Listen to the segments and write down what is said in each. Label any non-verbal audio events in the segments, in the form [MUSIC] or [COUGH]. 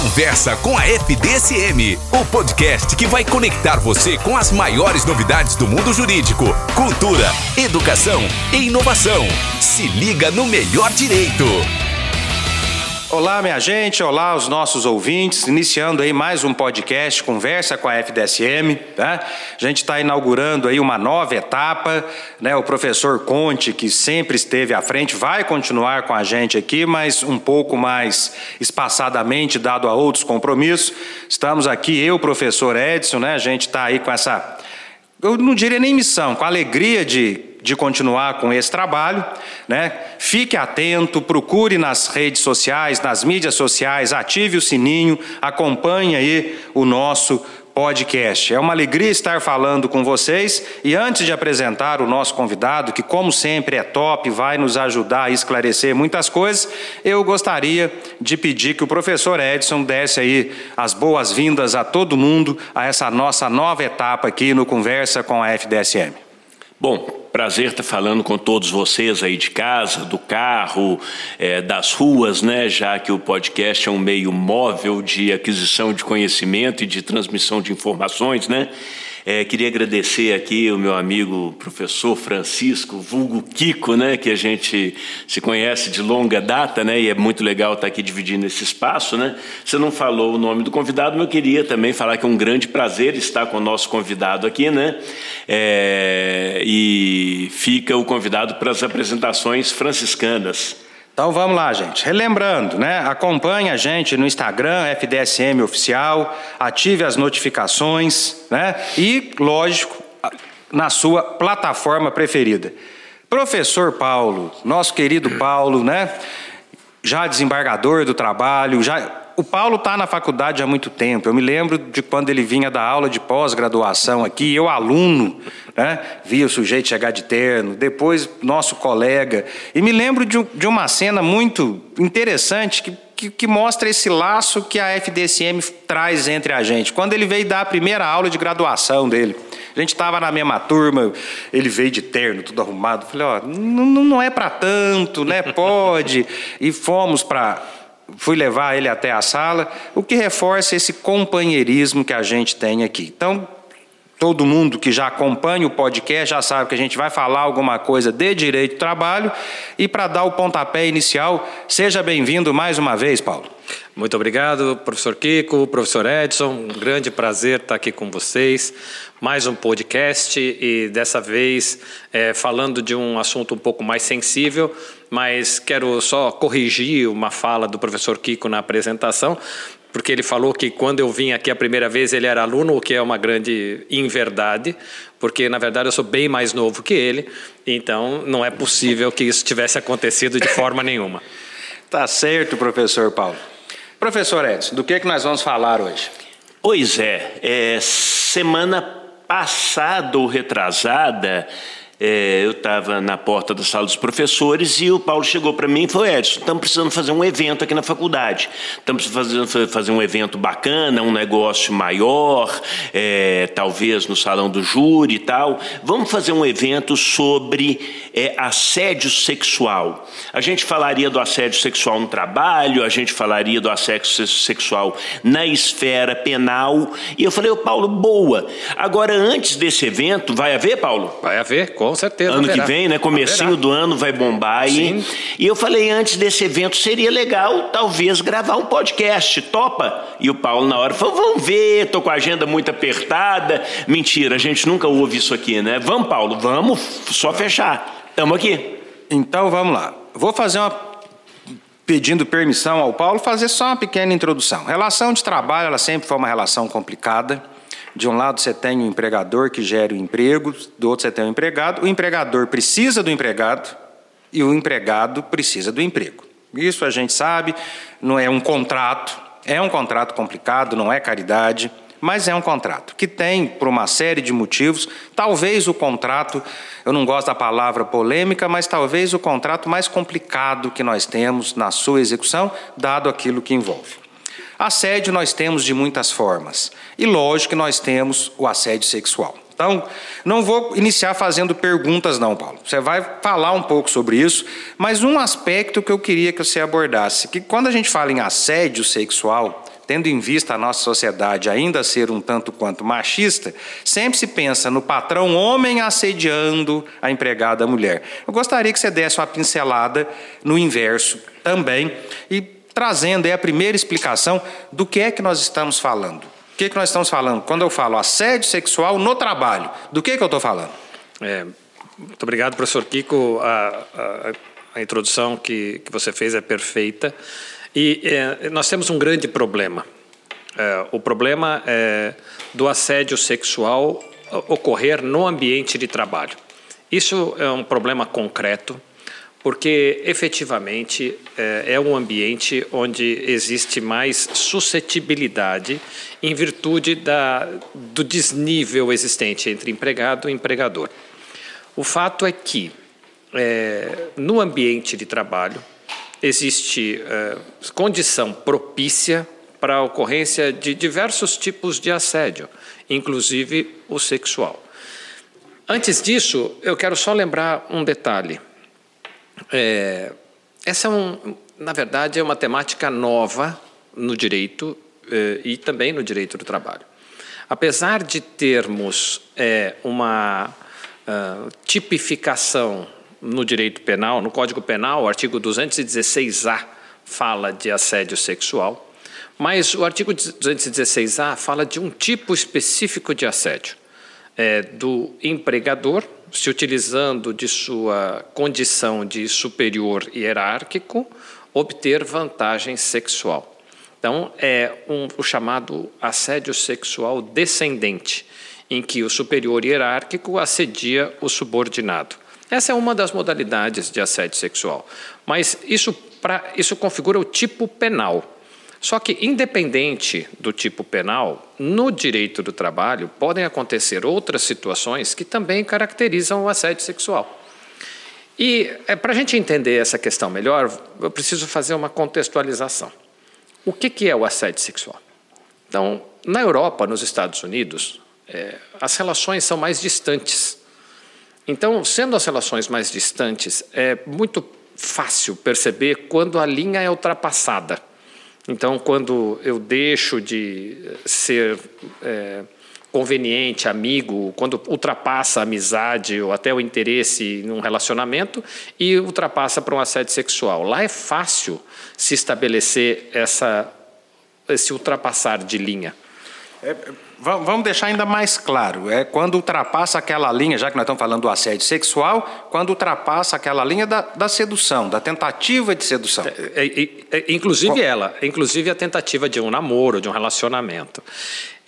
Conversa com a FDSM, o podcast que vai conectar você com as maiores novidades do mundo jurídico, cultura, educação e inovação. Se liga no melhor direito. Olá, minha gente, olá os nossos ouvintes, iniciando aí mais um podcast Conversa com a FDSM, tá? A gente está inaugurando aí uma nova etapa, né? O professor Conte, que sempre esteve à frente, vai continuar com a gente aqui, mas um pouco mais espaçadamente, dado a outros compromissos. Estamos aqui, eu, professor Edson, né? A gente está aí com essa, eu não diria nem missão, com a alegria de de continuar com esse trabalho, né? Fique atento, procure nas redes sociais, nas mídias sociais, ative o sininho, acompanhe aí o nosso podcast. É uma alegria estar falando com vocês e antes de apresentar o nosso convidado, que como sempre é top, vai nos ajudar a esclarecer muitas coisas, eu gostaria de pedir que o professor Edson desse aí as boas-vindas a todo mundo a essa nossa nova etapa aqui no Conversa com a FDSM. Bom, prazer estar falando com todos vocês aí de casa, do carro, é, das ruas, né? Já que o podcast é um meio móvel de aquisição de conhecimento e de transmissão de informações, né? É, queria agradecer aqui o meu amigo professor Francisco, vulgo Kiko, né, que a gente se conhece de longa data, né, e é muito legal estar aqui dividindo esse espaço, né. Você não falou o nome do convidado, mas eu queria também falar que é um grande prazer estar com o nosso convidado aqui, né, é, e fica o convidado para as apresentações franciscanas. Então vamos lá, gente. Relembrando, né? Acompanhe a gente no Instagram, FDSM Oficial, ative as notificações, né? E, lógico, na sua plataforma preferida. Professor Paulo, nosso querido Paulo, né? Já desembargador do trabalho, já o Paulo está na faculdade há muito tempo. Eu me lembro de quando ele vinha da aula de pós-graduação aqui, eu, aluno, né, via o sujeito chegar de terno, depois nosso colega. E me lembro de, de uma cena muito interessante que, que, que, mostra esse laço que a FDSM traz entre a gente. Quando ele veio dar a primeira aula de graduação dele. A gente estava na mesma turma, ele veio de terno, tudo arrumado. Falei, ó, não, não é para tanto, né? Pode. E fomos para fui levar ele até a sala, o que reforça esse companheirismo que a gente tem aqui. Então, todo mundo que já acompanha o podcast já sabe que a gente vai falar alguma coisa de direito do trabalho. E para dar o pontapé inicial, seja bem-vindo mais uma vez, Paulo. Muito obrigado, professor Kiko, professor Edson. Um grande prazer estar aqui com vocês. Mais um podcast e dessa vez é, falando de um assunto um pouco mais sensível, mas quero só corrigir uma fala do professor Kiko na apresentação, porque ele falou que quando eu vim aqui a primeira vez ele era aluno, o que é uma grande inverdade, porque na verdade eu sou bem mais novo que ele, então não é possível que isso tivesse acontecido de forma nenhuma. [LAUGHS] Tá certo, professor Paulo. Professor Edson, do que, é que nós vamos falar hoje? Pois é, é semana passada ou retrasada, é, eu estava na porta da sala dos professores e o Paulo chegou para mim e falou: Edson, estamos precisando fazer um evento aqui na faculdade. Estamos precisando fazer um evento bacana, um negócio maior, é, talvez no salão do júri e tal. Vamos fazer um evento sobre é, assédio sexual. A gente falaria do assédio sexual no trabalho, a gente falaria do assédio sexual na esfera penal. E eu falei: Ô Paulo, boa. Agora, antes desse evento, vai haver, Paulo? Vai haver, com com certeza. Ano haverá. que vem, né? Comecinho haverá. do ano vai bombar aí. E eu falei antes desse evento seria legal talvez gravar um podcast. Topa? E o Paulo na hora falou: "Vamos ver, tô com a agenda muito apertada". Mentira, a gente nunca ouve isso aqui, né? Vamos, Paulo, vamos só fechar. Tamo aqui. Então vamos lá. Vou fazer uma pedindo permissão ao Paulo fazer só uma pequena introdução. Relação de trabalho, ela sempre foi uma relação complicada. De um lado você tem o empregador que gera o emprego, do outro você tem o empregado. O empregador precisa do empregado e o empregado precisa do emprego. Isso a gente sabe, não é um contrato, é um contrato complicado, não é caridade, mas é um contrato que tem, por uma série de motivos, talvez o contrato, eu não gosto da palavra polêmica, mas talvez o contrato mais complicado que nós temos na sua execução, dado aquilo que envolve. Assédio nós temos de muitas formas. E lógico que nós temos o assédio sexual. Então, não vou iniciar fazendo perguntas, não, Paulo. Você vai falar um pouco sobre isso, mas um aspecto que eu queria que você abordasse, que quando a gente fala em assédio sexual, tendo em vista a nossa sociedade ainda ser um tanto quanto machista, sempre se pensa no patrão homem assediando a empregada mulher. Eu gostaria que você desse uma pincelada no inverso também e trazendo aí a primeira explicação do que é que nós estamos falando. O que, é que nós estamos falando? Quando eu falo assédio sexual no trabalho, do que, é que eu estou falando? É, muito obrigado, professor Kiko. A, a, a introdução que, que você fez é perfeita. E é, nós temos um grande problema. É, o problema é do assédio sexual ocorrer no ambiente de trabalho. Isso é um problema concreto, porque efetivamente é, é um ambiente onde existe mais suscetibilidade em virtude da, do desnível existente entre empregado e empregador. O fato é que é, no ambiente de trabalho existe é, condição propícia para a ocorrência de diversos tipos de assédio, inclusive o sexual. Antes disso, eu quero só lembrar um detalhe. É, essa é um, na verdade, é uma temática nova no direito é, e também no direito do trabalho. Apesar de termos é, uma uh, tipificação no direito penal, no Código Penal, o artigo 216-A fala de assédio sexual, mas o artigo 216-A fala de um tipo específico de assédio, é, do empregador se utilizando de sua condição de superior hierárquico, obter vantagem sexual. Então, é um, o chamado assédio sexual descendente, em que o superior hierárquico assedia o subordinado. Essa é uma das modalidades de assédio sexual. Mas isso, pra, isso configura o tipo penal. Só que, independente do tipo penal, no direito do trabalho podem acontecer outras situações que também caracterizam o assédio sexual. E é, para a gente entender essa questão melhor, eu preciso fazer uma contextualização. O que, que é o assédio sexual? Então, na Europa, nos Estados Unidos, é, as relações são mais distantes então, sendo as relações mais distantes, é muito fácil perceber quando a linha é ultrapassada. Então, quando eu deixo de ser é, conveniente, amigo, quando ultrapassa a amizade ou até o interesse num relacionamento e ultrapassa para um assédio sexual. Lá é fácil se estabelecer essa, esse ultrapassar de linha. É, vamos deixar ainda mais claro. É quando ultrapassa aquela linha, já que nós estamos falando do assédio sexual, quando ultrapassa aquela linha da, da sedução, da tentativa de sedução. É, é, é, inclusive Qual? ela, inclusive a tentativa de um namoro, de um relacionamento.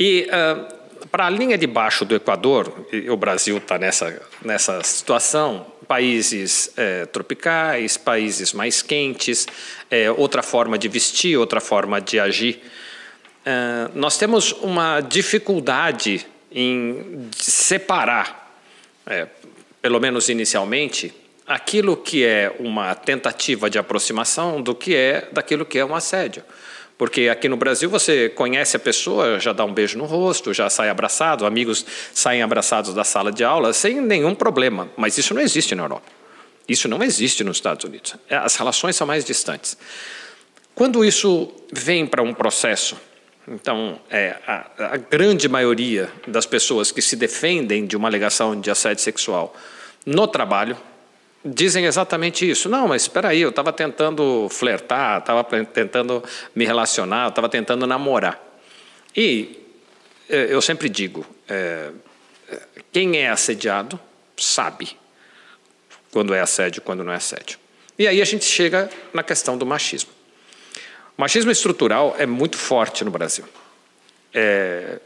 E uh, para a linha de baixo do Equador, e o Brasil está nessa, nessa situação, países é, tropicais, países mais quentes, é, outra forma de vestir, outra forma de agir. Eh, nós temos uma dificuldade em separar, é, pelo menos inicialmente, aquilo que é uma tentativa de aproximação do que é daquilo que é um assédio. Porque aqui no Brasil você conhece a pessoa, já dá um beijo no rosto, já sai abraçado, amigos saem abraçados da sala de aula sem nenhum problema. Mas isso não existe na Europa. Isso não existe nos Estados Unidos. As relações são mais distantes. Quando isso vem para um processo então, é, a, a, grande maioria das pessoas que se defendem de uma alegação de assédio sexual no trabalho dizem exatamente isso. Não, mas espera aí, eu estava tentando flertar, estava tentando me relacionar, estava tentando namorar. E é, eu sempre digo, é, quem é assediado sabe quando é assédio quando não é assédio. E aí a gente chega na questão do machismo. O machismo estrutural é muito forte no Brasil. É,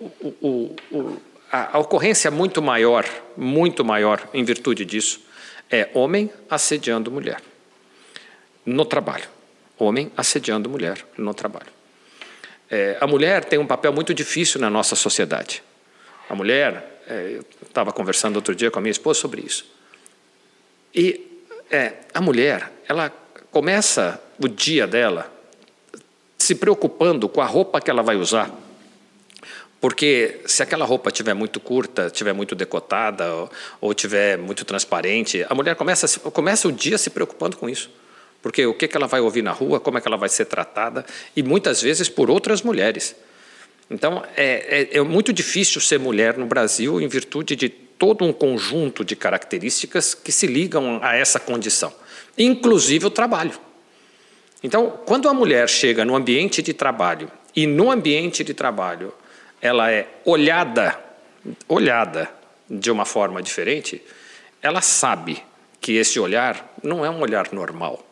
o, o, o, a, a ocorrência muito maior, muito maior em virtude disso, é homem assediando mulher no trabalho. Homem assediando mulher no trabalho. É, a mulher tem um papel muito difícil na nossa sociedade. A mulher, é, eu estava conversando outro dia com a minha esposa sobre isso. E é, a mulher, ela começa o dia dela se preocupando com a roupa que ela vai usar. Porque se aquela roupa estiver muito curta, estiver muito decotada ou, estiver muito transparente, a mulher começa, começa o dia se preocupando com isso. Porque o que, que ela vai ouvir na rua, como é que ela vai ser tratada, e muitas vezes por outras mulheres. Então, é, é, é muito difícil ser mulher no Brasil em virtude de todo um conjunto de características que se ligam a essa condição, inclusive o trabalho. Então, quando a mulher chega no ambiente de trabalho e no ambiente de trabalho ela é olhada, olhada de uma forma diferente, ela sabe que esse olhar não é um olhar normal.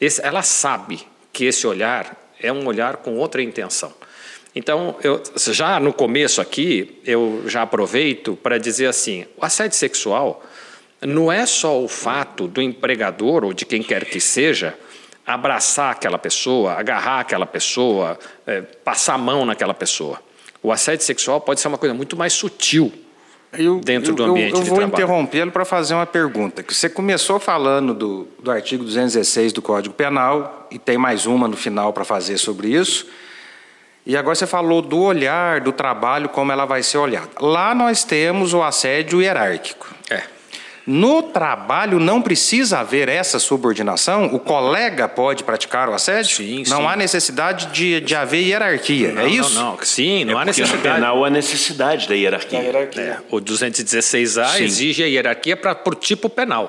Esse, ela sabe que esse olhar é um olhar com outra intenção. Então, eu, já no começo aqui, eu já aproveito para dizer assim: o assédio sexual não é só o fato do empregador ou de quem quer que seja abraçar aquela pessoa, agarrar aquela pessoa, é, passar a mão naquela pessoa. O assédio sexual pode ser uma coisa muito mais sutil eu, dentro eu, do ambiente eu, eu de vou interrompê-lo para fazer uma pergunta. Que você começou falando do, do artigo 216 do Código Penal e tem mais uma no final para fazer sobre isso. E agora você falou do olhar, do trabalho, como ela vai ser olhada. Lá nós temos o assédio hierárquico. É. No trabalho não precisa haver essa subordinação? O colega pode praticar o assédio? Sim, não sim. há necessidade de, de haver hierarquia, não, é isso? Não, não. Sim, não é há necessidade. no penal há necessidade da hierarquia. Da hierarquia. É, o 216A Sim. exige a hierarquia para por tipo penal,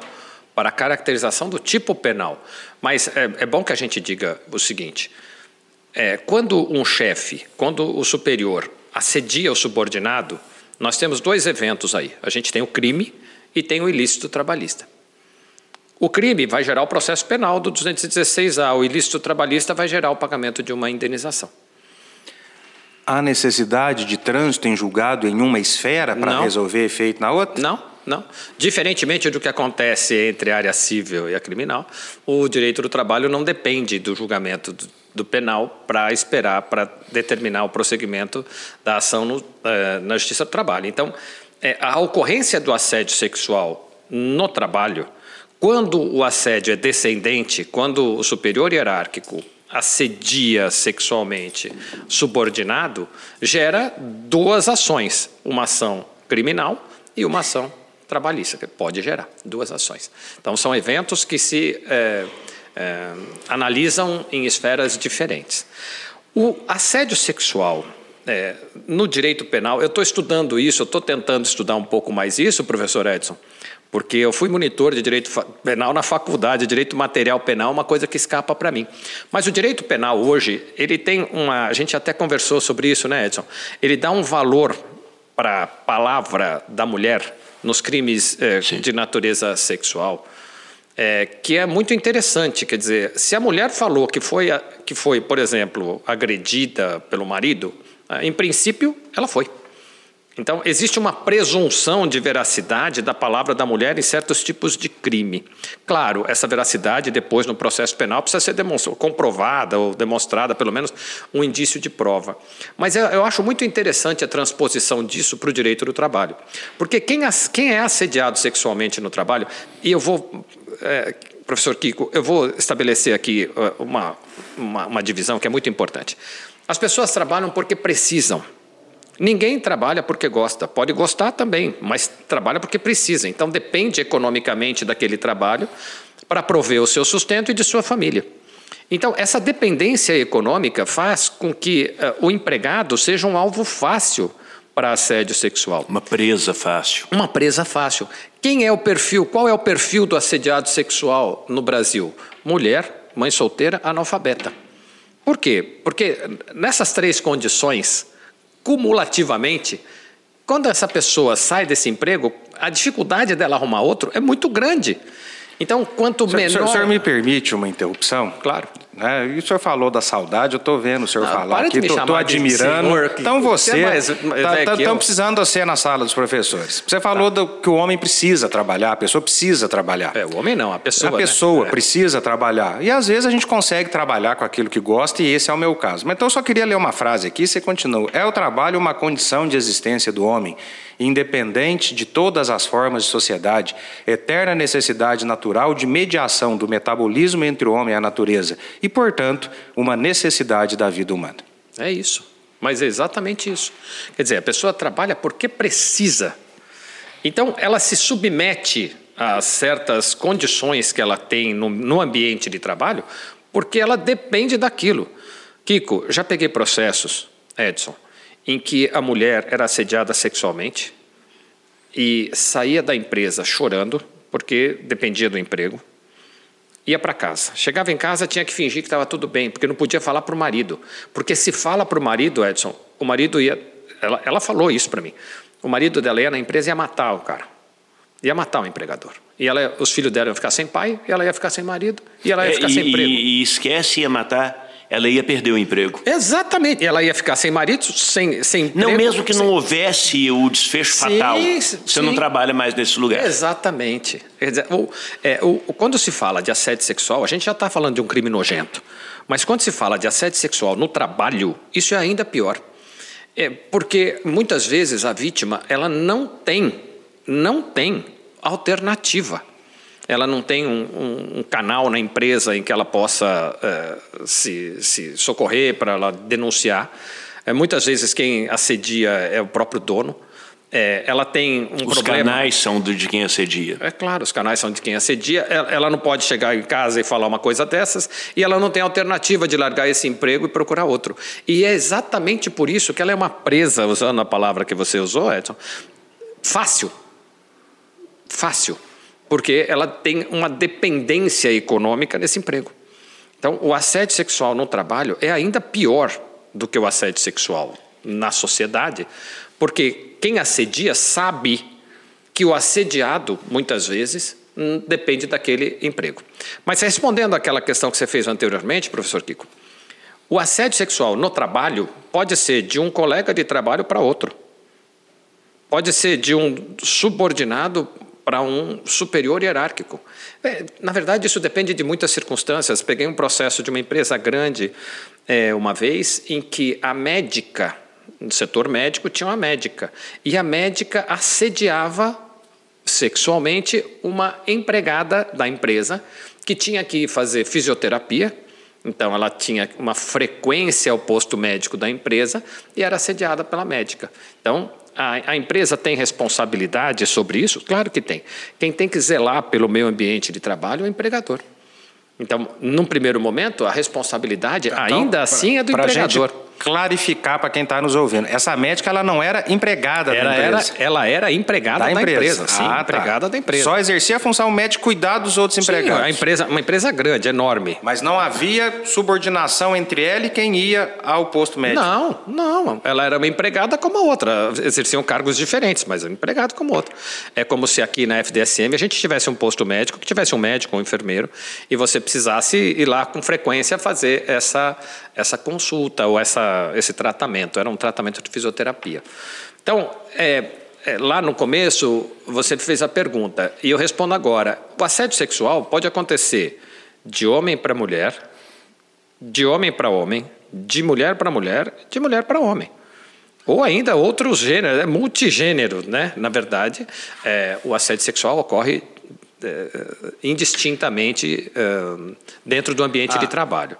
para a caracterização do tipo penal. Mas é, é bom que a gente diga o seguinte: é, quando um chefe, quando o superior assedia o subordinado, nós temos dois eventos aí. A gente tem o crime e tem o ilícito trabalhista. O crime vai gerar o processo penal do 216A, o ilícito trabalhista vai gerar o pagamento de uma indenização. Há necessidade de trânsito em julgado em uma esfera para resolver efeito na outra? Não, não. Diferentemente do que acontece entre a área civil e a criminal, o direito do trabalho não depende do julgamento do, do penal para esperar, para determinar o prosseguimento da ação no, eh, na Justiça do Trabalho. Então, eh, a ocorrência do assédio sexual no trabalho, quando o assédio é descendente, quando o superior hierárquico assedia sexualmente subordinado, gera duas ações, uma ação criminal e uma ação trabalhista, que pode gerar duas ações. Então, são eventos que se eh, eh, analisam em esferas diferentes. O assédio sexual eh, no direito penal, eu estou estudando isso, eu estou tentando estudar um pouco mais isso, professor Edson, porque eu fui monitor de direito penal na faculdade, direito material penal é uma coisa que escapa para mim. Mas o direito penal hoje, ele tem uma, a gente até conversou sobre isso, né, Edson? Ele dá um valor para a palavra da mulher nos crimes eh, de natureza sexual, é, que é muito interessante. Quer dizer, se a mulher falou que foi, que foi, por exemplo, agredida pelo marido, em princípio, ela foi. Então, existe uma presunção de veracidade da palavra da mulher em certos tipos de crime. Claro, essa veracidade, depois no processo penal, precisa ser comprovada ou demonstrada, pelo menos um indício de prova. Mas eu, eu acho muito interessante a transposição disso para o direito do trabalho. Porque quem, as- quem é assediado sexualmente no trabalho, e eu vou. é, professor Kiko, eu vou estabelecer aqui eh, uma, uma, uma divisão que é muito importante. As pessoas trabalham porque precisam. Ninguém trabalha porque gosta. Pode gostar também, mas trabalha porque precisa. Então depende economicamente daquele trabalho para prover o seu sustento e de sua família. Então, essa dependência econômica faz com que eh, o empregado seja um alvo fácil para assédio sexual. Uma presa fácil. Uma presa fácil. Quem é o perfil? Qual é o perfil do assediado sexual no Brasil? Mulher, mãe solteira, analfabeta. Por quê? Porque nessas três condições, cumulativamente, quando essa pessoa sai desse emprego, a dificuldade dela arrumar outro é muito grande. Então, quanto O senhor, menor. o senhor me permite uma interrupção? Claro. Né? E o senhor falou da saudade, eu estou vendo o senhor Ah, falar aqui, estou admirando. senhor, que- então você, você é estão eu. precisando de você na sala dos professores. Você falou do, que o homem precisa trabalhar, a pessoa precisa trabalhar. É, o homem não, a pessoa. a né? pessoa É. precisa trabalhar. E às vezes a gente consegue trabalhar com aquilo que gosta, e esse é o meu caso. Mas então eu só queria ler uma frase aqui, você continua. É o trabalho uma condição de existência do homem, independente de todas as formas de sociedade, eterna necessidade natural de mediação do metabolismo entre o homem e a natureza, e, portanto, uma necessidade da vida humana. É isso. Mas é exatamente isso. Quer dizer, a pessoa trabalha porque precisa. Então, ela se submete a certas condições que ela tem no, no ambiente de trabalho, porque ela depende daquilo. Kiko, já peguei processos, Edson, em que a mulher era assediada sexualmente e saía da empresa chorando, porque dependia do emprego, ia para casa. Chegava em casa, tinha que fingir que estava tudo bem, porque não podia falar para o marido. Porque se fala para o marido, Edson, o marido ia. Ela, ela falou isso para mim. O marido dela ia na empresa e ia matar o cara. Ia matar o empregador. E ela, os filhos dela iam ficar sem pai, e ela ia ficar sem marido, e ela ia ficar é, e, sem emprego. E esquece, ia matar ela ia perder o emprego. Exatamente. Ela ia ficar sem marido, sem, sem emprego. Não, mesmo que sem... não houvesse o desfecho sim, fatal. Você sim. não trabalha mais nesse lugar. Exatamente. O, é, o, quando se fala de assédio sexual, a gente já está falando de um crime nojento. Mas quando se fala de assédio sexual no trabalho, isso é ainda pior. É porque muitas vezes a vítima ela não tem, não tem alternativa ela não tem um, um, um, canal na empresa em que ela possa uh, se, se, socorrer para ela denunciar. É, muitas vezes quem assedia é o próprio dono. É, ela tem um os problema. Os canais são de quem assedia. É claro, os canais são de quem assedia. Ela, ela, não pode chegar em casa e falar uma coisa dessas e ela não tem alternativa de largar esse emprego e procurar outro. E é exatamente por isso que ela é uma presa, usando a palavra que você usou, Edson, fácil. Fácil porque ela tem uma dependência econômica nesse emprego. Então, o assédio sexual no trabalho é ainda pior do que o assédio sexual na sociedade, porque quem assedia sabe que o assediado, muitas vezes, hum, depende daquele emprego. Mas respondendo àquela questão que você fez anteriormente, professor Kiko, o assédio sexual no trabalho pode ser de um colega de trabalho para outro. Pode ser de um subordinado para um superior hierárquico. É, na verdade, isso depende de muitas circunstâncias. Peguei um processo de uma empresa grande é, uma vez em que a médica, no setor médico, tinha uma médica, e a médica assediava sexualmente uma empregada da empresa que tinha que fazer fisioterapia. Então, ela tinha uma frequência ao posto médico da empresa e era assediada pela médica. Então, a, a, empresa tem responsabilidade sobre isso? Claro que tem. Quem tem que zelar pelo meio ambiente de trabalho é o empregador. Então, num primeiro momento, a responsabilidade então, ainda assim é do empregador. Gente clarificar para quem está nos ouvindo. Essa médica ela não era empregada da empresa. Era, ela era empregada da, da empresa. empresa. Sim, ah, tá. empregada da empresa. Só exercia a função médica cuidar dos outros Sim, empregados. A empresa, uma empresa grande, enorme. Mas não havia subordinação entre ela e quem ia ao posto médico. Não, não. Ela era uma empregada como a outra. Exerciam cargos diferentes, mas empregado como outra. É como se aqui na FDSM a gente tivesse um posto médico, que tivesse um médico, um enfermeiro, e você precisasse ir lá com frequência fazer essa, essa consulta ou essa, esse tratamento. Era um tratamento de fisioterapia. Então, é, é, lá no começo, você fez a pergunta, e eu respondo agora. O assédio sexual pode acontecer de homem para mulher, de homem para homem, de mulher para mulher, de mulher para homem. Ou ainda outros gêneros, é multigênero, né? Na verdade, é, o assédio sexual ocorre é, indistintamente é, dentro do ambiente ah, de trabalho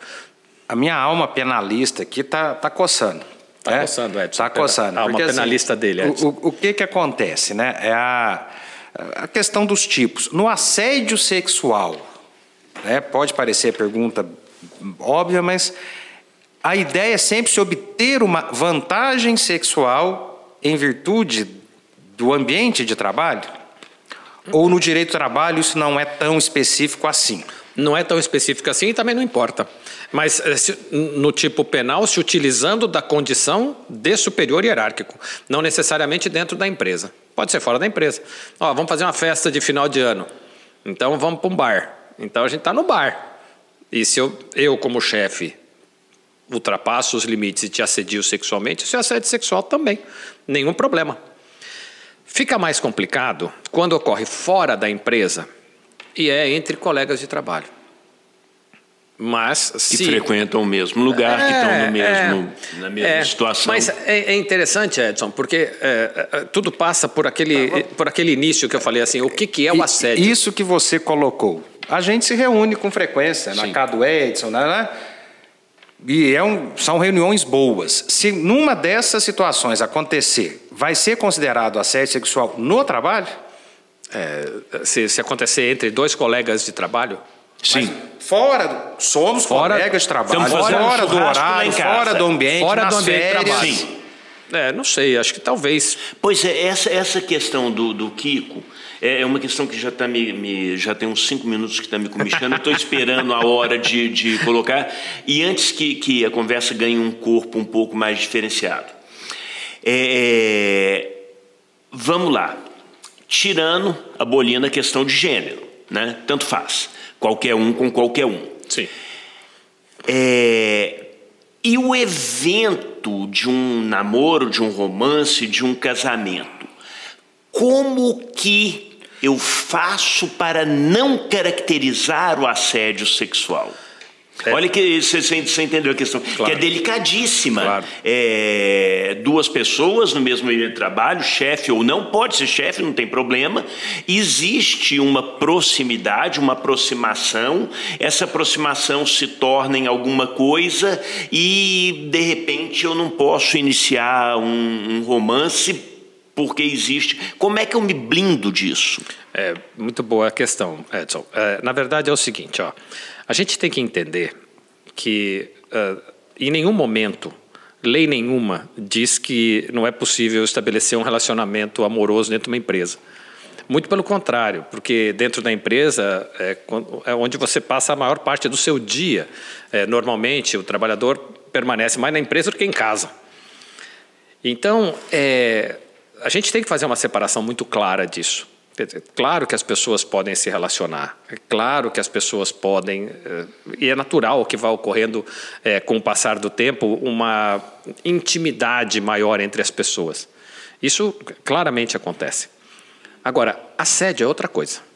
a minha alma penalista aqui tá, tá coçando. Está é? coçando, Edson. Está coçando. A alma porque, assim, penalista assim, dele, Edson. O, o, o, que que acontece, né? É a, a questão dos tipos. No assédio sexual, né? pode parecer pergunta óbvia, mas a ideia é sempre se obter uma vantagem sexual em virtude do ambiente de trabalho? Ou no direito do trabalho isso não é tão específico assim? Não é tão específico assim e também não importa. Mas eh, no tipo penal, se utilizando da condição de superior hierárquico, não necessariamente dentro da empresa. Pode ser fora da empresa. Ó, vamos fazer uma festa de final de ano. Então vamos para um bar. Então a gente está no bar. E se eu, eu como chefe, ultrapasso os limites e te assedio sexualmente, isso é assédio sexual também. Nenhum problema. Fica mais complicado quando ocorre fora da empresa e é entre colegas de trabalho. Mas que se... frequentam o mesmo lugar, é, que estão no mesmo, é, na mesma é, situação. Mas é, é, interessante, Edson, porque é, é, tudo passa por aquele, tá por aquele início que eu falei assim, o que, que é o assédio? Isso que você colocou. A gente se reúne com frequência, Sim. na casa do Edson, né? né? E é um, são reuniões boas. Se numa dessas situações acontecer, vai ser considerado assédio sexual no trabalho? É, se, se acontecer entre dois colegas de trabalho? Sim. Mas fora, somos Fora- colegas de trabalho, fora um do horário, fora do ambiente, Fora do ambiente de trabalho. Sim. É, não sei, acho que talvez. Pois é, essa, essa questão do, do Kiko é é uma questão que já tá me, me- já tem uns cinco minutos que está me comichando. Estou esperando a hora de, de colocar. E antes que, que a conversa ganhe um corpo um pouco mais diferenciado. É, vamos lá. Tirando, abolindo a questão de gênero, né? Tanto faz. Qualquer um com qualquer um. Sim. É, e o evento de um namoro, de um romance, de um casamento? Como que eu faço para não caracterizar o assédio sexual? É. Olha que você, entendeu a questão, Claro. que é delicadíssima. Claro. É, duas pessoas no mesmo meio de trabalho, chefe ou não, pode ser chefe, não tem problema. Existe uma proximidade, uma aproximação. Essa aproximação se torna em alguma coisa e de repente eu não posso iniciar um, um romance porque existe. Como é que eu me blindo disso? É, muito boa a questão, Edson. É, na verdade é o seguinte, ó, a gente tem que entender que ah, em nenhum momento lei nenhuma diz que não é possível estabelecer um relacionamento amoroso dentro de uma empresa. Muito pelo contrário, porque dentro da empresa é, é onde você passa a maior parte do seu dia. É, normalmente o trabalhador permanece mais na empresa do que em casa. Então, é, a gente tem que fazer uma separação muito clara disso. Dizer, Claro que as pessoas podem se relacionar, é claro que as pessoas podem, eh, e é natural que vá ocorrendo eh, com o passar do tempo uma intimidade maior entre as pessoas. Isso claramente acontece. Agora, assédio é outra coisa.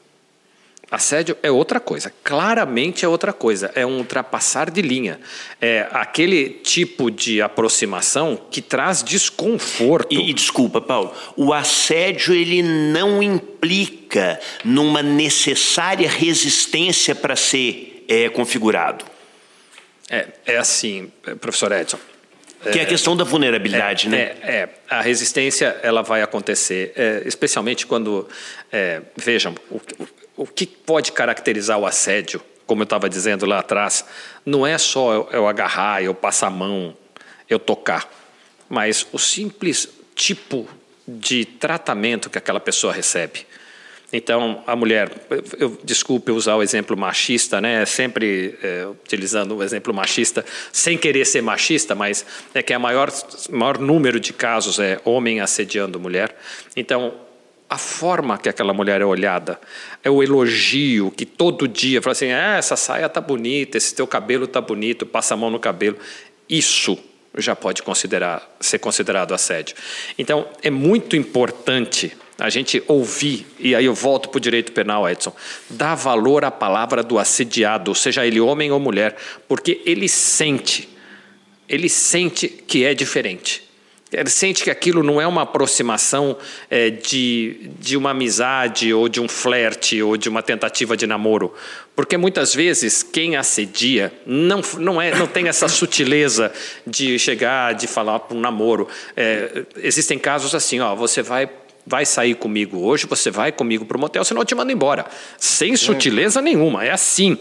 Assédio é outra coisa, claramente é outra coisa, é um ultrapassar de linha. É aquele tipo de aproximação que traz desconforto. E, e desculpa, Paulo, o assédio ele não implica numa necessária resistência para ser é, configurado. É, é assim, professor Edson. Que é a questão da vulnerabilidade, né? É, é, a resistência ela vai acontecer, é, especialmente quando, é, vejam, o, o- que pode caracterizar o assédio, como eu estava dizendo lá atrás, não é só eu, eu agarrar, eu passar a mão, eu tocar, mas o simples tipo de tratamento que aquela pessoa recebe. Então, a mulher, eu, desculpe usar o exemplo machista, né? Sempre é, utilizando o exemplo machista, sem querer ser machista, mas é que a maior maior número de casos é homem assediando mulher. Então, a forma que aquela mulher é olhada, é o elogio que todo dia fala assim: ah, essa saia tá bonita, esse teu cabelo tá bonito, passa a mão no cabelo. Isso já pode considerar, ser considerado assédio. Então, é muito importante a gente ouvir, e aí eu volto para o direito penal, Edson, dar valor à palavra do assediado, seja ele homem ou mulher, porque ele sente, ele sente que é diferente. Ele sente que aquilo não é uma aproximação eh, de, de uma amizade ou de um flerte ou de uma tentativa de namoro. Porque muitas vezes quem assedia não, não, é, não tem essa sutileza de chegar, de falar para um namoro. Eh, existem casos assim, ó, você vai, vai sair comigo hoje, você vai comigo para o motel, senão eu te mando embora. Sem sutileza nenhuma, é assim.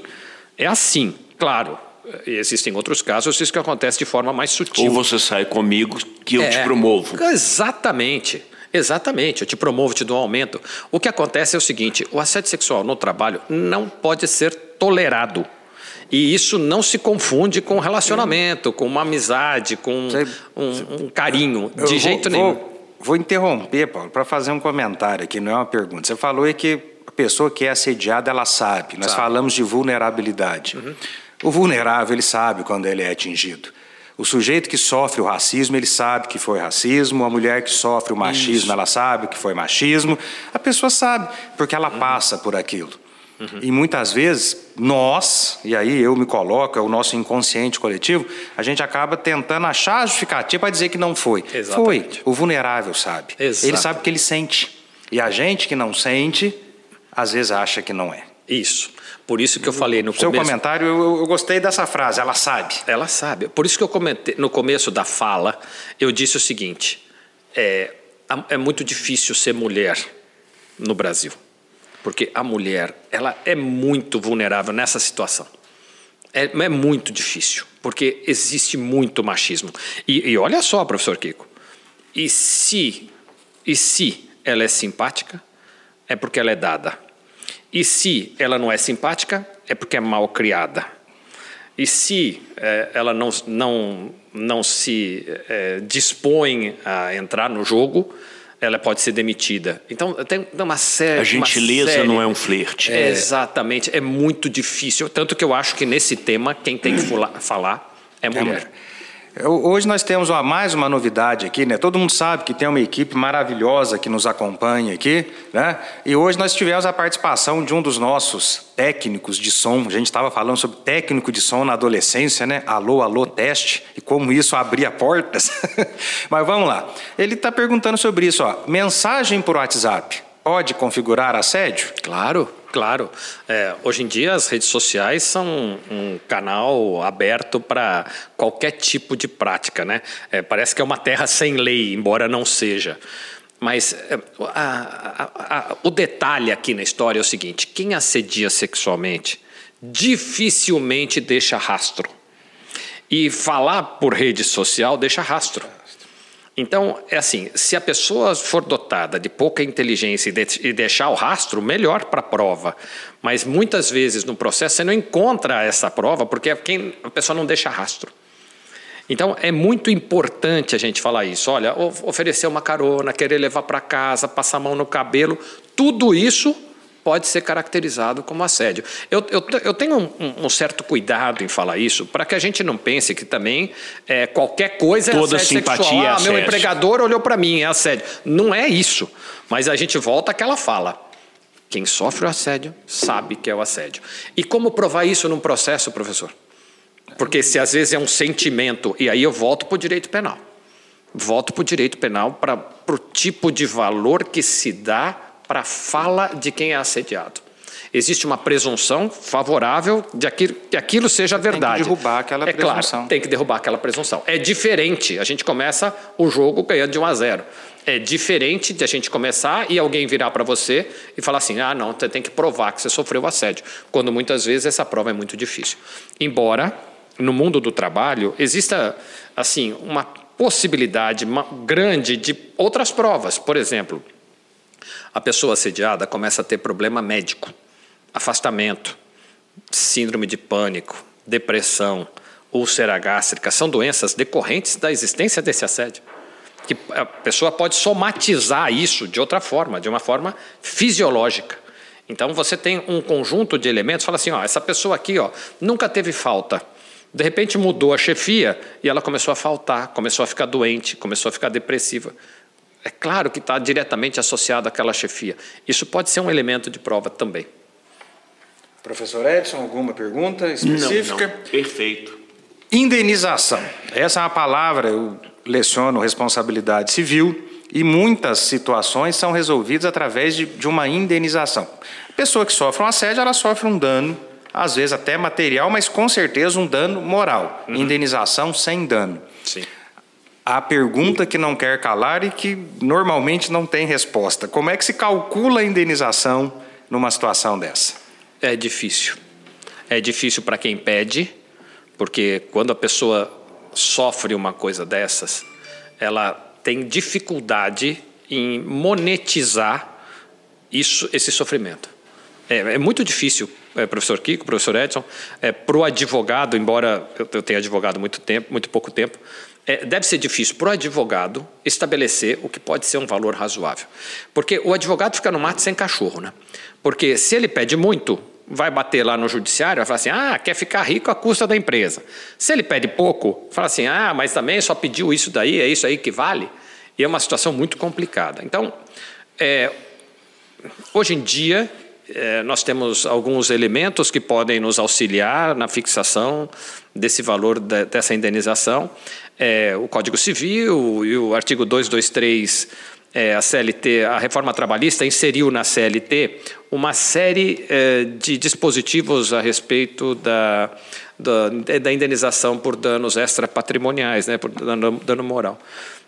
É assim, claro. Existem outros casos, isso que acontece de forma mais sutil. Ou você sai comigo que eu te É, promovo. Exatamente. Exatamente, eu te promovo, te dou um aumento. O que acontece é o seguinte: o assédio sexual no trabalho não pode ser tolerado. E isso não se confunde com relacionamento, com uma amizade, com um, um carinho, Eu de vou- jeito vou, nenhum. Vou interromper, Paulo, para fazer um comentário aqui, não é uma pergunta. Você falou aí que a pessoa que é assediada, ela sabe. Nós Sabe. falamos de vulnerabilidade. O vulnerável, ele sabe quando ele é atingido. O sujeito que sofre o racismo, ele sabe que foi racismo. A mulher que sofre o machismo, ela sabe que foi machismo. A pessoa sabe, porque ela passa por aquilo. E muitas vezes, nós, e aí eu me coloco, é o nosso inconsciente coletivo, a gente acaba tentando achar a justificativa para dizer que não foi. Exatamente. Foi. O vulnerável sabe. Exato. Ele sabe o que ele sente. E a gente que não sente, às vezes acha que não é. Isso. Por isso que eu falei no Seu começo. comentário, eu, eu gostei dessa frase, ela sabe. Ela sabe. Por isso que eu comentei no começo da fala, eu disse o seguinte: é, é muito difícil ser mulher no Brasil. porque a mulher ela é muito vulnerável nessa situação. É, é muito difícil, porque existe muito machismo. E, e olha só, professor Kiko, e se, e se ela é simpática, é porque ela é dada. E se ela não é simpática, é porque é mal criada. E se é, ela não, não, não se é, dispõe a entrar no jogo, ela pode ser demitida. Então, tem uma série. A gentileza série, não é um flerte. É, exatamente. É muito difícil. Tanto que eu acho que nesse tema, quem tem que falar é mulher. Hoje nós temos uma, mais uma novidade aqui, né? Todo mundo sabe que tem uma equipe maravilhosa que nos acompanha aqui, né? E hoje nós tivemos a participação de um dos nossos técnicos de som. A gente estava falando sobre técnico de som na adolescência, né? Alô, alô, teste e como isso abria portas. [LAUGHS] Mas vamos lá. Ele está perguntando sobre isso, ó. Mensagem por WhatsApp pode configurar assédio? Claro. Claro. É, hoje em dia as redes sociais são um canal aberto para qualquer tipo de prática, né? É, parece que é uma terra sem lei, embora não seja. Mas é, a, a, a, o detalhe aqui na história é o seguinte: quem assedia sexualmente dificilmente deixa rastro. E falar por rede social deixa rastro. Então, é assim: se a pessoa for dotada de pouca inteligência e, deixar o rastro, melhor para a prova. Mas muitas vezes no processo você não encontra essa prova porque quem, a pessoa não deixa rastro. Então, é muito importante a gente falar isso. Olha, oferecer uma carona, querer levar para casa, passar a mão no cabelo, tudo isso pode ser caracterizado como assédio. Eu, eu, eu tenho um, um, certo cuidado em falar isso, para que a gente não pense que também é, qualquer coisa é Toda assédio simpatia sexual. É ah, meu empregador olhou para mim, é assédio. Não é isso. Mas a gente volta àquela fala. Quem sofre o assédio sabe que é o assédio. E como provar isso num processo, professor? Porque se às vezes é um sentimento, e aí eu volto para o direito penal. Volto para o direito penal para o tipo de valor que se dá para a fala de quem é assediado. Existe uma presunção favorável de aquilo, que aquilo seja verdade. Tem que derrubar aquela é presunção. Claro, tem que derrubar aquela presunção. É diferente. A gente começa o jogo ganhando de 1 a 0. É diferente de a gente começar e alguém virar para você e falar assim: ah, não, você tem que provar que você sofreu assédio. Quando muitas vezes essa prova é muito difícil. Embora no mundo do trabalho exista assim uma possibilidade grande de outras provas. Por exemplo, a pessoa assediada começa a ter problema médico, afastamento, síndrome de pânico, depressão, úlcera gástrica, são doenças decorrentes da existência desse assédio. Que a pessoa pode somatizar isso de outra forma, de uma forma fisiológica. Então você tem um conjunto de elementos, fala assim, ó, essa pessoa aqui, ó, nunca teve falta. De repente mudou a chefia e ela começou a faltar, começou a ficar doente, começou a ficar depressiva é claro que está diretamente associado àquela chefia. Isso pode ser um elemento de prova também. Professor Edson, alguma pergunta específica? Não, não. Perfeito. Indenização. Essa é uma palavra, eu leciono responsabilidade civil e muitas situações são resolvidas através de, de uma indenização. A pessoa que sofre um assédio, ela sofre um dano, às vezes até material, mas com certeza um dano moral. Uhum. Indenização sem dano. Sim a pergunta que não quer calar e que normalmente não tem resposta. Como é que se calcula a indenização numa situação dessa? É difícil. É difícil para quem pede, porque quando a pessoa sofre uma coisa dessas, ela tem dificuldade em monetizar isso, esse sofrimento. É, é muito difícil, é, professor Kiko, professor Edson, é, para o advogado, embora eu, eu tenha advogado muito tempo, muito pouco tempo, é, deve ser difícil para o advogado estabelecer o que pode ser um valor razoável. Porque o advogado fica no mato sem cachorro, né? Porque se ele pede muito, vai bater lá no judiciário, vai falar assim: ah, quer ficar rico à custa da empresa. Se ele pede pouco, fala assim: ah, mas também só pediu isso daí, é isso aí que vale. E é uma situação muito complicada. Então, é, hoje em dia, nós temos alguns elementos que podem nos auxiliar na fixação desse valor de, dessa indenização. É, o Código Civil e o artigo 223 é, a CLT, a reforma trabalhista inseriu na CLT uma série é, de dispositivos a respeito da, da, da, indenização por danos extrapatrimoniais, né, por dano, dano moral.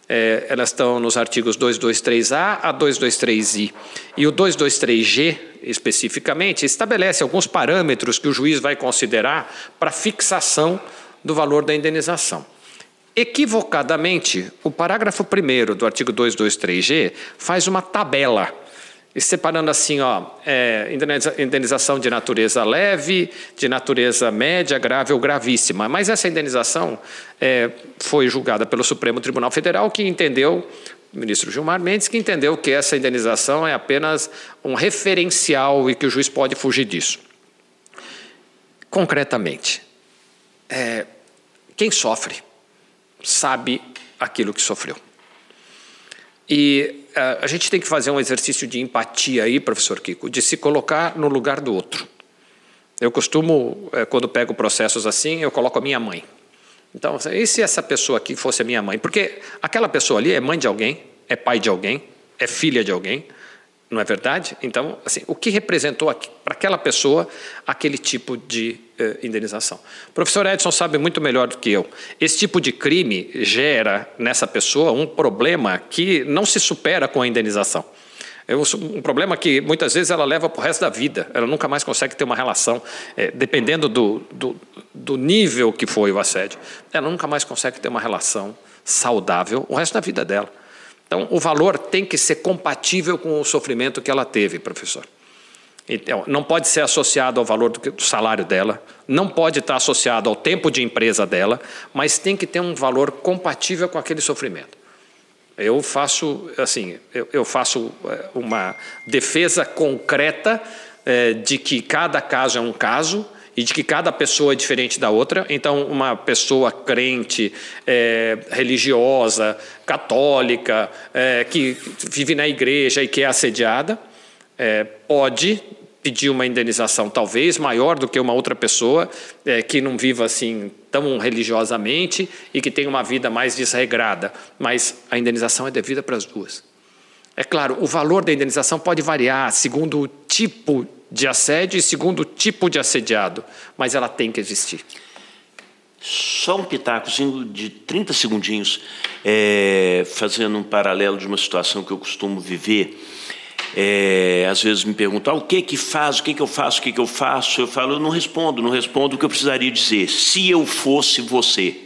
É, elas estão nos artigos 223A a 223I. E o 223G, especificamente, estabelece alguns parâmetros que o juiz vai considerar para fixação do valor da indenização. Equivocadamente, o parágrafo 1 do artigo 223G faz uma tabela, separando assim, ó, é, indenização de natureza leve, de natureza média, grave ou gravíssima. Mas essa indenização é, foi julgada pelo Supremo Tribunal Federal, que entendeu, ministro Gilmar Mendes, que entendeu que essa indenização é apenas um referencial e que o juiz pode fugir disso. Concretamente, é, quem sofre sabe aquilo que sofreu. E a gente tem que fazer um exercício de empatia aí, professor Kiko, de se colocar no lugar do outro. Eu costumo, uh, quando pego processos assim, eu coloco a minha mãe. Então, e se essa pessoa aqui fosse a minha mãe? Porque aquela pessoa ali é mãe de alguém, é pai de alguém, é filha de alguém, não é verdade? Então, assim, o que representou para aquela pessoa aquele tipo de eh, indenização? O professor Edson sabe muito melhor do que eu. Esse tipo de crime gera nessa pessoa um problema que não se supera com a indenização. É um problema que muitas vezes ela leva para o resto da vida. Ela nunca mais consegue ter uma relação, é, dependendo do, do, do nível que foi o assédio. Ela nunca mais consegue ter uma relação saudável o resto da vida dela. Então, o valor tem que ser compatível com o sofrimento que ela teve, professor. Então, não pode ser associado ao valor do salário dela, não pode estar associado ao tempo de empresa dela, mas tem que ter um valor compatível com aquele sofrimento. Eu faço assim, eu, eu faço é, uma defesa concreta é, de que cada caso é um caso e de que cada pessoa é diferente da outra. Então, uma pessoa crente, é, religiosa, católica, é, que vive na igreja e que é assediada, é, pode pedir uma indenização talvez maior do que uma outra pessoa é, que não viva assim tão religiosamente e que tenha uma vida mais desregrada. Mas a indenização é devida para as duas. É claro, o valor da indenização pode variar segundo o tipo de assédio e segundo tipo de assediado, mas ela tem que existir. Só um pitacozinho de 30 segundinhos, é, fazendo um paralelo de uma situação que eu costumo viver. É, às vezes me perguntam ah, o que que faz, o que que eu faço, o que que eu faço. Eu falo, eu não respondo, não respondo o que eu precisaria dizer. Se eu fosse você,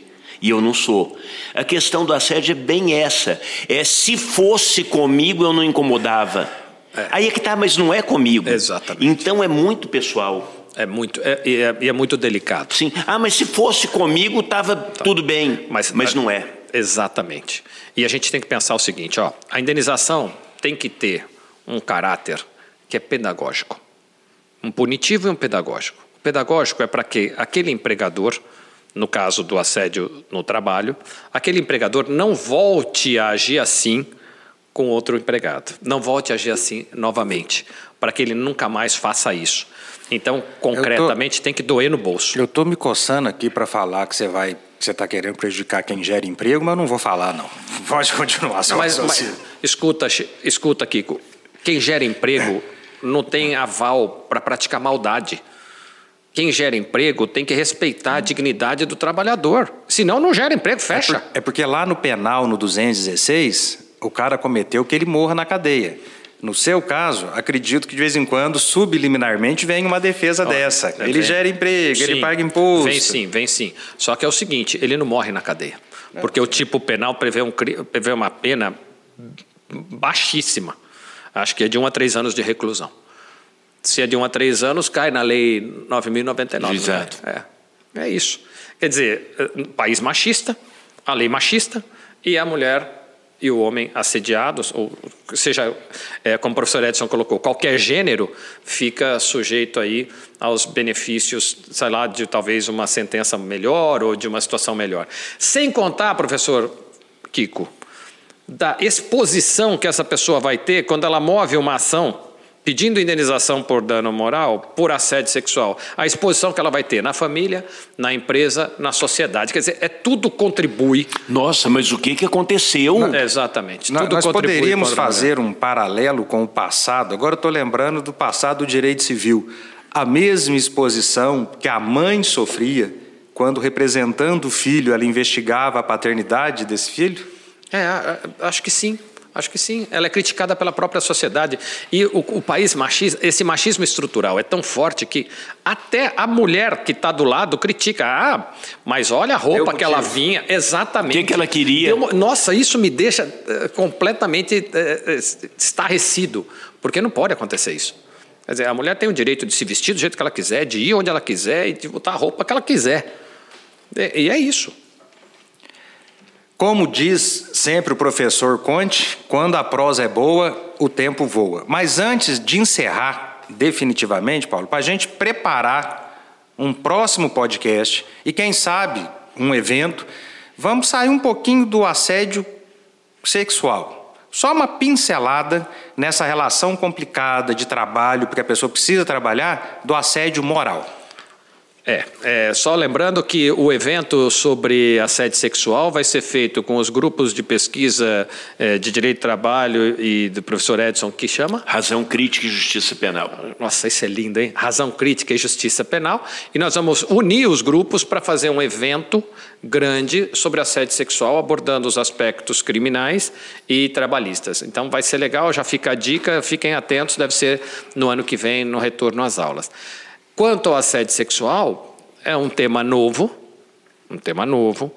e eu não sou. A questão do assédio é bem essa. É se fosse comigo eu não incomodava. É. Aí é que tá, mas não é comigo. Exatamente. Então é muito pessoal. É muito, é, é, é muito delicado. Sim. Ah, mas se fosse comigo, estava tá. tudo bem. Mas, mas não é. Exatamente. E a gente tem que pensar o seguinte: ó, a indenização tem que ter um caráter que é pedagógico. Um punitivo e um pedagógico. O pedagógico é para que aquele empregador, no caso do assédio no trabalho, aquele empregador não volte a agir assim com outro empregado. Não volte a agir assim novamente, para que ele nunca mais faça isso. Então, concretamente, tô, tem que doer no bolso. Eu estou me coçando aqui para falar que você vai, você está querendo prejudicar quem gera emprego, mas eu não vou falar não. [LAUGHS] Pode continuar. Só mas, mas escuta, escuta, Kiko. Quem gera emprego não tem aval para praticar maldade. Quem gera emprego tem que respeitar a dignidade do trabalhador. Senão, não gera emprego, fecha. É, por, é porque lá no penal, no 216, o cara cometeu que ele morra na cadeia. No seu caso, acredito que de vez em quando, subliminarmente, vem uma defesa dessa. É, ele vem. gera emprego, sim, ele paga imposto. Vem sim, vem sim. Só que é o seguinte, ele não morre na cadeia. É. Porque o tipo penal prevê, um, prevê uma pena baixíssima. Acho que é de um a três anos de reclusão. Se é de um a três anos, cai na lei 9.099. Exato. É, é isso. Quer dizer, eh, país machista, a lei machista, e a mulher e o homem assediados, ou seja, é, como o professor Edson colocou, qualquer gênero fica sujeito aí aos benefícios, sei lá, de talvez uma sentença melhor ou de uma situação melhor. Sem contar, professor Kiko, da exposição que essa pessoa vai ter quando ela move uma ação pedindo indenização por dano moral por assédio sexual, a exposição que ela vai ter na família, na empresa, na sociedade. Quer dizer, é tudo contribui. Nossa, mas o que, que aconteceu? Exatamente. Nós, tudo nós contribui poderíamos fazer um paralelo com o passado. Agora eu estou lembrando do passado do direito civil. A mesma exposição que a mãe sofria quando, representando o filho, ela investigava a paternidade desse filho? É, acho que sim. Acho que sim. Ela é criticada pela própria sociedade. E o, o país machista, esse machismo estrutural é tão forte que até a mulher que está do lado critica. Ah, mas olha a roupa que ela vinha. Exatamente. O que que ela queria? Nossa, isso me deixa eh, completamente eh, estarrecido. Porque não pode acontecer isso. Quer dizer, a mulher tem o direito de se vestir do jeito que ela quiser, de ir onde ela quiser e de botar a roupa que ela quiser. E, e é isso. Como diz sempre o professor Conte, quando a prosa é boa, o tempo voa. Mas antes de encerrar definitivamente, Paulo, para a gente preparar um próximo podcast e, quem sabe, um evento, vamos sair um pouquinho do assédio sexual. Só uma pincelada nessa relação complicada de trabalho, porque a pessoa precisa trabalhar, do assédio moral. É, é, só lembrando que o evento sobre assédio sexual vai ser feito com os grupos de pesquisa é, de direito do trabalho e do professor Edson, que chama? Razão crítica e justiça penal. Nossa, isso é lindo, hein? Razão Crítica e Justiça Penal. E nós vamos unir os grupos para fazer um evento grande sobre assédio sexual, abordando os aspectos criminais e trabalhistas. Então vai ser legal, já fica a dica, fiquem atentos, deve ser no ano que vem, no retorno às aulas. Quanto ao assédio sexual, é um tema novo, um tema novo,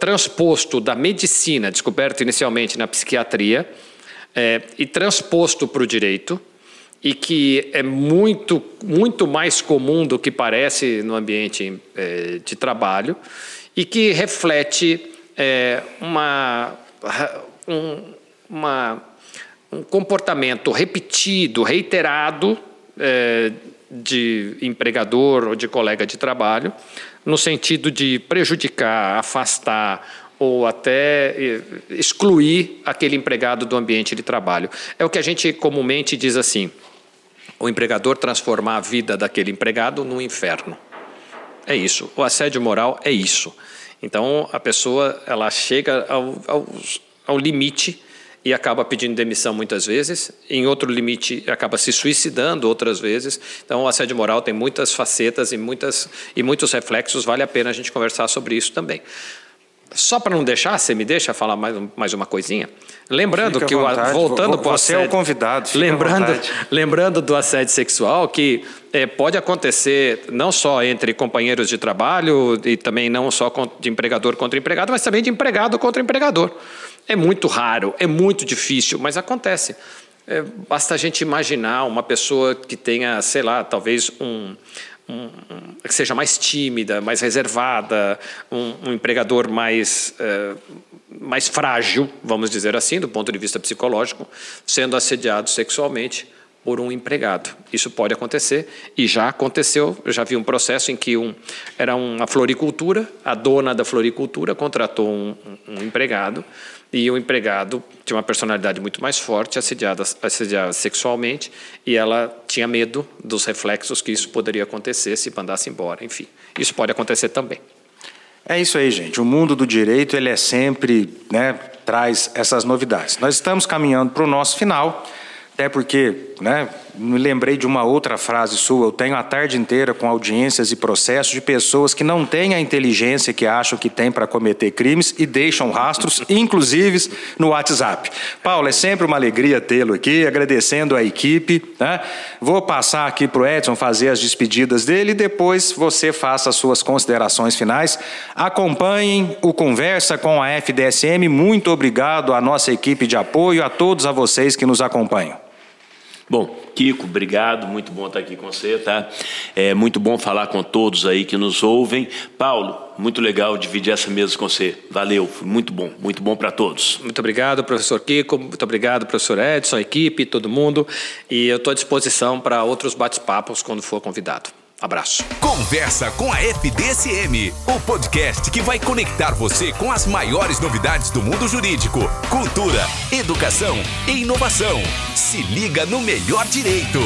transposto da medicina, descoberto inicialmente na psiquiatria, eh, e transposto para o direito, e que é muito, muito mais comum do que parece no ambiente eh, de trabalho, e que reflete eh, uma, um, uma, um comportamento repetido, reiterado, eh, de empregador ou de colega de trabalho, no sentido de prejudicar, afastar ou até eh, excluir aquele empregado do ambiente de trabalho. É o que a gente comumente diz assim: o empregador transformar a vida daquele empregado num inferno. É isso. O assédio moral é isso. Então a pessoa ela chega ao, ao, ao limite e acaba pedindo demissão muitas vezes, em outro limite acaba se suicidando outras vezes. Então o assédio moral tem muitas facetas e, muitas, e muitos reflexos, vale a pena a gente conversar sobre isso também. Só para não deixar, você me deixa falar mais, mais uma coisinha? Lembrando Fica que, o, vontade. voltando Vo- para o você é o assédio... convidado, lembrando, lembrando do assédio sexual, que eh, pode acontecer não só entre companheiros de trabalho e também não só de empregador contra empregado, mas também de empregado contra empregador. É muito raro, é muito difícil, mas acontece. É, basta a gente imaginar uma pessoa que tenha, sei lá, talvez um, que seja mais tímida, mais reservada, um, um empregador mais, eh, mais frágil, vamos dizer assim, do ponto de vista psicológico, sendo assediado sexualmente por um empregado. Isso pode acontecer e já aconteceu. Eu já vi um processo em que um, era uma floricultura, a dona da floricultura contratou um- um empregado e o empregado tinha uma personalidade muito mais forte, assediada, assediada sexualmente, e ela tinha medo dos reflexos que isso poderia acontecer se mandasse embora. Enfim, isso pode acontecer também. É isso aí, gente. O mundo do direito ele é sempre, né, traz essas novidades. Nós estamos caminhando para o nosso final, até porque, né, me lembrei de uma outra frase sua. Eu tenho a tarde inteira com audiências e processos de pessoas que não têm a inteligência que acham que têm para cometer crimes e deixam rastros, [LAUGHS] inclusive no WhatsApp. Paulo, é sempre uma alegria tê-lo aqui, agradecendo a equipe. Né? Vou passar aqui para o Edson fazer as despedidas dele e depois você faça as suas considerações finais. Acompanhem o Conversa com a FDSM. Muito obrigado à nossa equipe de apoio, a todos a vocês que nos acompanham. Bom, Kiko, obrigado, muito bom estar aqui com você, tá? É muito bom falar com todos aí que nos ouvem. Paulo, muito legal dividir essa mesa com você. Valeu, foi muito bom, muito bom para todos. Muito obrigado, professor Kiko. Muito obrigado, professor Edson, equipe, todo mundo. E eu estou à disposição para outros bate-papos quando for convidado. Abraço. Conversa com a FDSM, o podcast que vai conectar você com as maiores novidades do mundo jurídico, cultura, educação e inovação. Se liga no melhor direito.